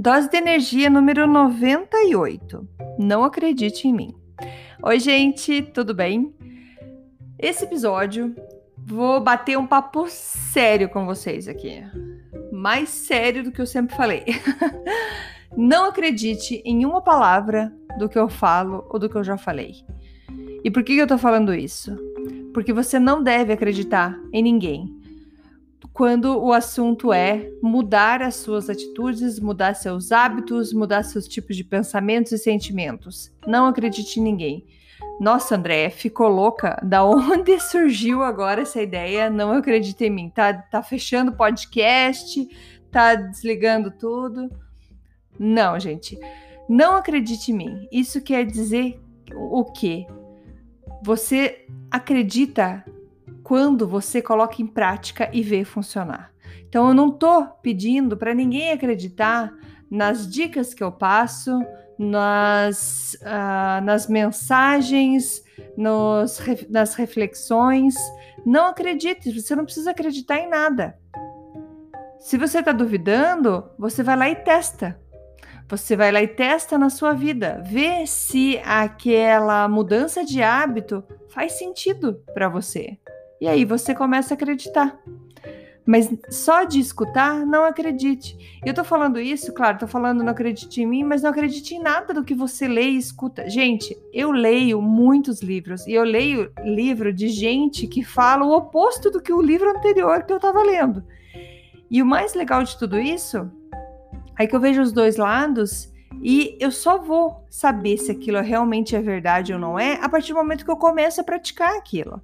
Dose de energia número 98. Não acredite em mim. Oi, gente, tudo bem? Esse episódio vou bater um papo sério com vocês aqui. Mais sério do que eu sempre falei. Não acredite em uma palavra do que eu falo ou do que eu já falei. E por que eu tô falando isso? Porque você não deve acreditar em ninguém quando o assunto é mudar as suas atitudes, mudar seus hábitos, mudar seus tipos de pensamentos e sentimentos. Não acredite em ninguém. Nossa, André, ficou louca? Da onde surgiu agora essa ideia? Não acredita em mim. Tá, tá fechando o podcast, tá desligando tudo. Não, gente. Não acredite em mim. Isso quer dizer o quê? Você acredita quando você coloca em prática e vê funcionar. Então eu não tô pedindo para ninguém acreditar nas dicas que eu passo, nas, uh, nas mensagens, nos, nas reflexões. Não acredite, você não precisa acreditar em nada. Se você está duvidando, você vai lá e testa. Você vai lá e testa na sua vida, vê se aquela mudança de hábito faz sentido para você. E aí você começa a acreditar. Mas só de escutar, não acredite. Eu tô falando isso, claro, tô falando não acredite em mim, mas não acredite em nada do que você lê e escuta. Gente, eu leio muitos livros e eu leio livro de gente que fala o oposto do que o livro anterior que eu tava lendo. E o mais legal de tudo isso é que eu vejo os dois lados e eu só vou saber se aquilo realmente é verdade ou não é a partir do momento que eu começo a praticar aquilo.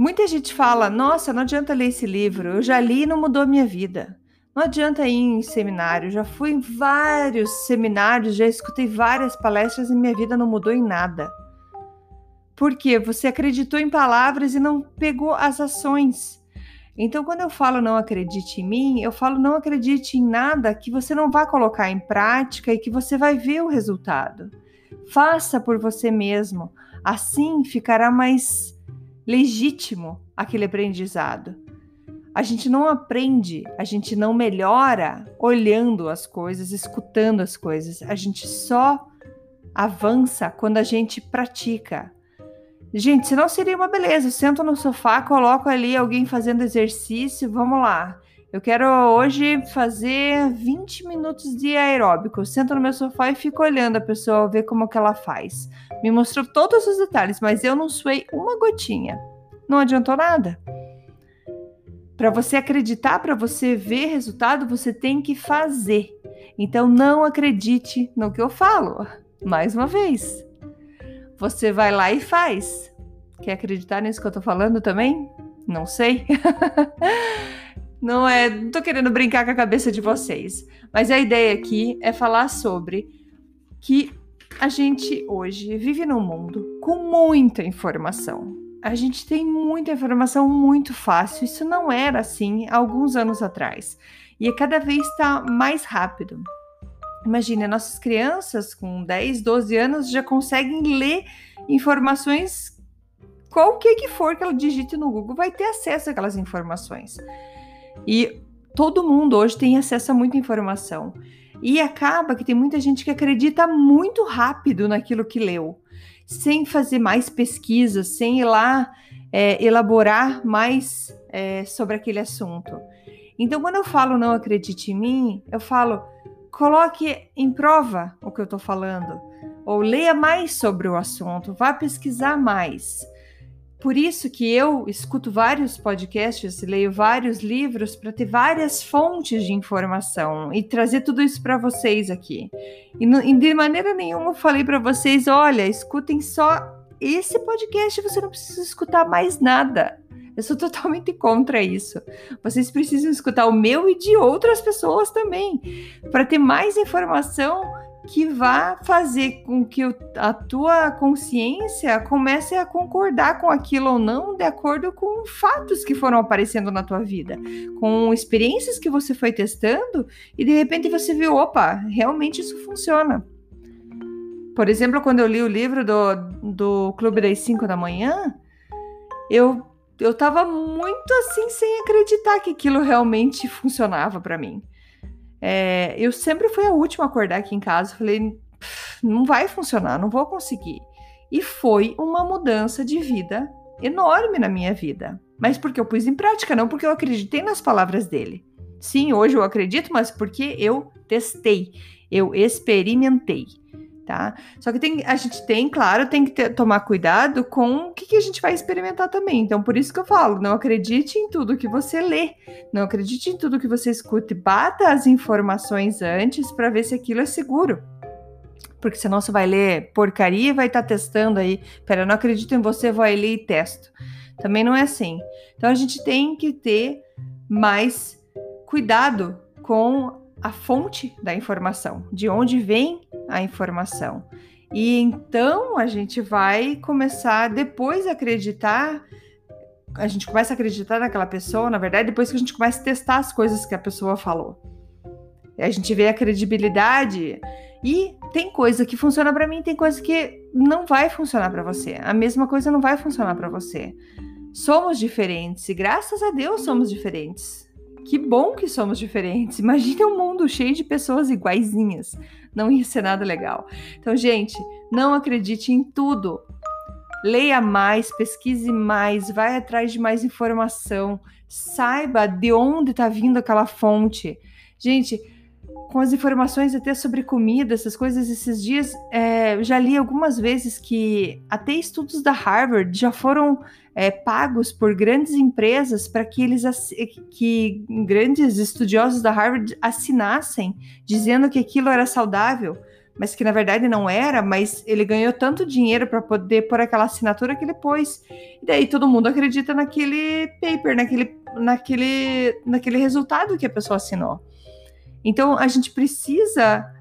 Muita gente fala: nossa, não adianta ler esse livro, eu já li e não mudou minha vida. Não adianta ir em seminário, já fui em vários seminários, já escutei várias palestras e minha vida não mudou em nada. Porque você acreditou em palavras e não pegou as ações. Então, quando eu falo não acredite em mim, eu falo não acredite em nada que você não vai colocar em prática e que você vai ver o resultado. Faça por você mesmo. Assim ficará mais legítimo aquele aprendizado. A gente não aprende, a gente não melhora olhando as coisas, escutando as coisas. A gente só avança quando a gente pratica. Gente, senão seria uma beleza. Sento no sofá, coloco ali alguém fazendo exercício, vamos lá. Eu quero hoje fazer 20 minutos de aeróbico. Eu sento no meu sofá e fico olhando a pessoa, ver como que ela faz. Me mostrou todos os detalhes, mas eu não suei uma gotinha. Não adiantou nada. Para você acreditar, para você ver resultado, você tem que fazer. Então não acredite no que eu falo. Mais uma vez. Você vai lá e faz. Quer acreditar nisso que eu tô falando também? Não sei. Não é, não tô querendo brincar com a cabeça de vocês, mas a ideia aqui é falar sobre que a gente hoje vive num mundo com muita informação. A gente tem muita informação muito fácil. Isso não era assim há alguns anos atrás. E cada vez está mais rápido. Imagine, nossas crianças com 10, 12 anos já conseguem ler informações qualquer que for que ela digite no Google, vai ter acesso àquelas informações. E todo mundo hoje tem acesso a muita informação. E acaba que tem muita gente que acredita muito rápido naquilo que leu, sem fazer mais pesquisa, sem ir lá é, elaborar mais é, sobre aquele assunto. Então, quando eu falo não acredite em mim, eu falo coloque em prova o que eu estou falando, ou leia mais sobre o assunto, vá pesquisar mais. Por isso que eu escuto vários podcasts, leio vários livros para ter várias fontes de informação e trazer tudo isso para vocês aqui. E, e, de maneira nenhuma eu falei para vocês, olha, escutem só esse podcast você não precisa escutar mais nada. Eu sou totalmente contra isso. Vocês precisam escutar o meu e de outras pessoas também, para ter mais informação que vá fazer com que a tua consciência comece a concordar com aquilo ou não, de acordo com fatos que foram aparecendo na tua vida, com experiências que você foi testando e de repente você viu, opa, realmente isso funciona. Por exemplo, quando eu li o livro do, do Clube das 5 da manhã, eu eu tava muito assim sem acreditar que aquilo realmente funcionava para mim. É, eu sempre fui a última a acordar aqui em casa. Falei, não vai funcionar, não vou conseguir. E foi uma mudança de vida enorme na minha vida. Mas porque eu pus em prática, não porque eu acreditei nas palavras dele. Sim, hoje eu acredito, mas porque eu testei, eu experimentei tá? Só que tem, a gente tem, claro, tem que ter, tomar cuidado com o que, que, a gente vai experimentar também. Então, por isso que eu falo, não acredite em tudo que você lê, não acredite em tudo que você escuta, bata as informações antes para ver se aquilo é seguro. Porque senão você vai ler porcaria e vai estar tá testando aí. Pera, eu não acredito em você, vou ler e testo. Também não é assim. Então a gente tem que ter mais cuidado com a fonte da informação, de onde vem a informação. E então a gente vai começar depois a acreditar, a gente começa a acreditar naquela pessoa, na verdade, depois que a gente começa a testar as coisas que a pessoa falou. A gente vê a credibilidade e tem coisa que funciona para mim, tem coisa que não vai funcionar para você. A mesma coisa não vai funcionar para você. Somos diferentes e graças a Deus somos diferentes. Que bom que somos diferentes. Imagina um mundo cheio de pessoas iguaizinhas. Não ia ser nada legal. Então, gente, não acredite em tudo. Leia mais, pesquise mais, vai atrás de mais informação, saiba de onde está vindo aquela fonte. Gente, com as informações até sobre comida, essas coisas, esses dias, é, já li algumas vezes que até estudos da Harvard já foram é, pagos por grandes empresas para que eles que grandes estudiosos da Harvard assinassem dizendo que aquilo era saudável, mas que na verdade não era, mas ele ganhou tanto dinheiro para poder pôr aquela assinatura que ele pôs. E daí todo mundo acredita naquele paper, naquele, naquele, naquele resultado que a pessoa assinou. Então a gente precisa.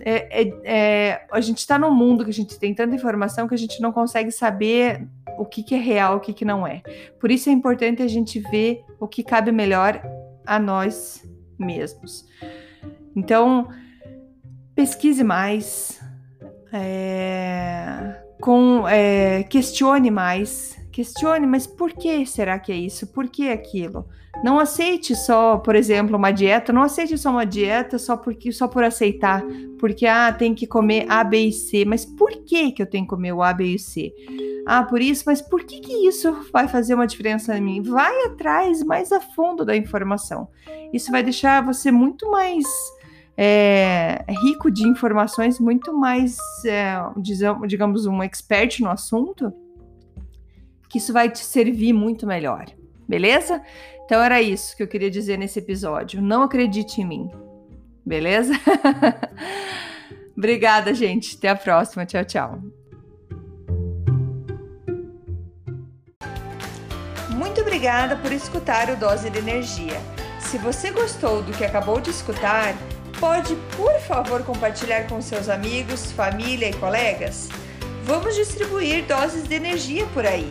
É, é, é, a gente está num mundo que a gente tem tanta informação que a gente não consegue saber o que, que é real, o que, que não é. Por isso é importante a gente ver o que cabe melhor a nós mesmos. Então, pesquise mais, é, com, é, questione mais, questione, mas por que será que é isso? Por que aquilo? Não aceite só, por exemplo, uma dieta, não aceite só uma dieta só porque só por aceitar, porque ah, tem que comer A, B e C, mas por que que eu tenho que comer o A, B e C? Ah, por isso, mas por que que isso vai fazer uma diferença em mim? Vai atrás mais a fundo da informação. Isso vai deixar você muito mais é, rico de informações, muito mais, é, digamos, um expert no assunto, que isso vai te servir muito melhor, beleza? Então era isso que eu queria dizer nesse episódio. Não acredite em mim. Beleza? Obrigada, gente. Até a próxima. Tchau, tchau. Muito obrigada por escutar o Dose de Energia. Se você gostou do que acabou de escutar, pode, por favor, compartilhar com seus amigos, família e colegas? Vamos distribuir doses de energia por aí.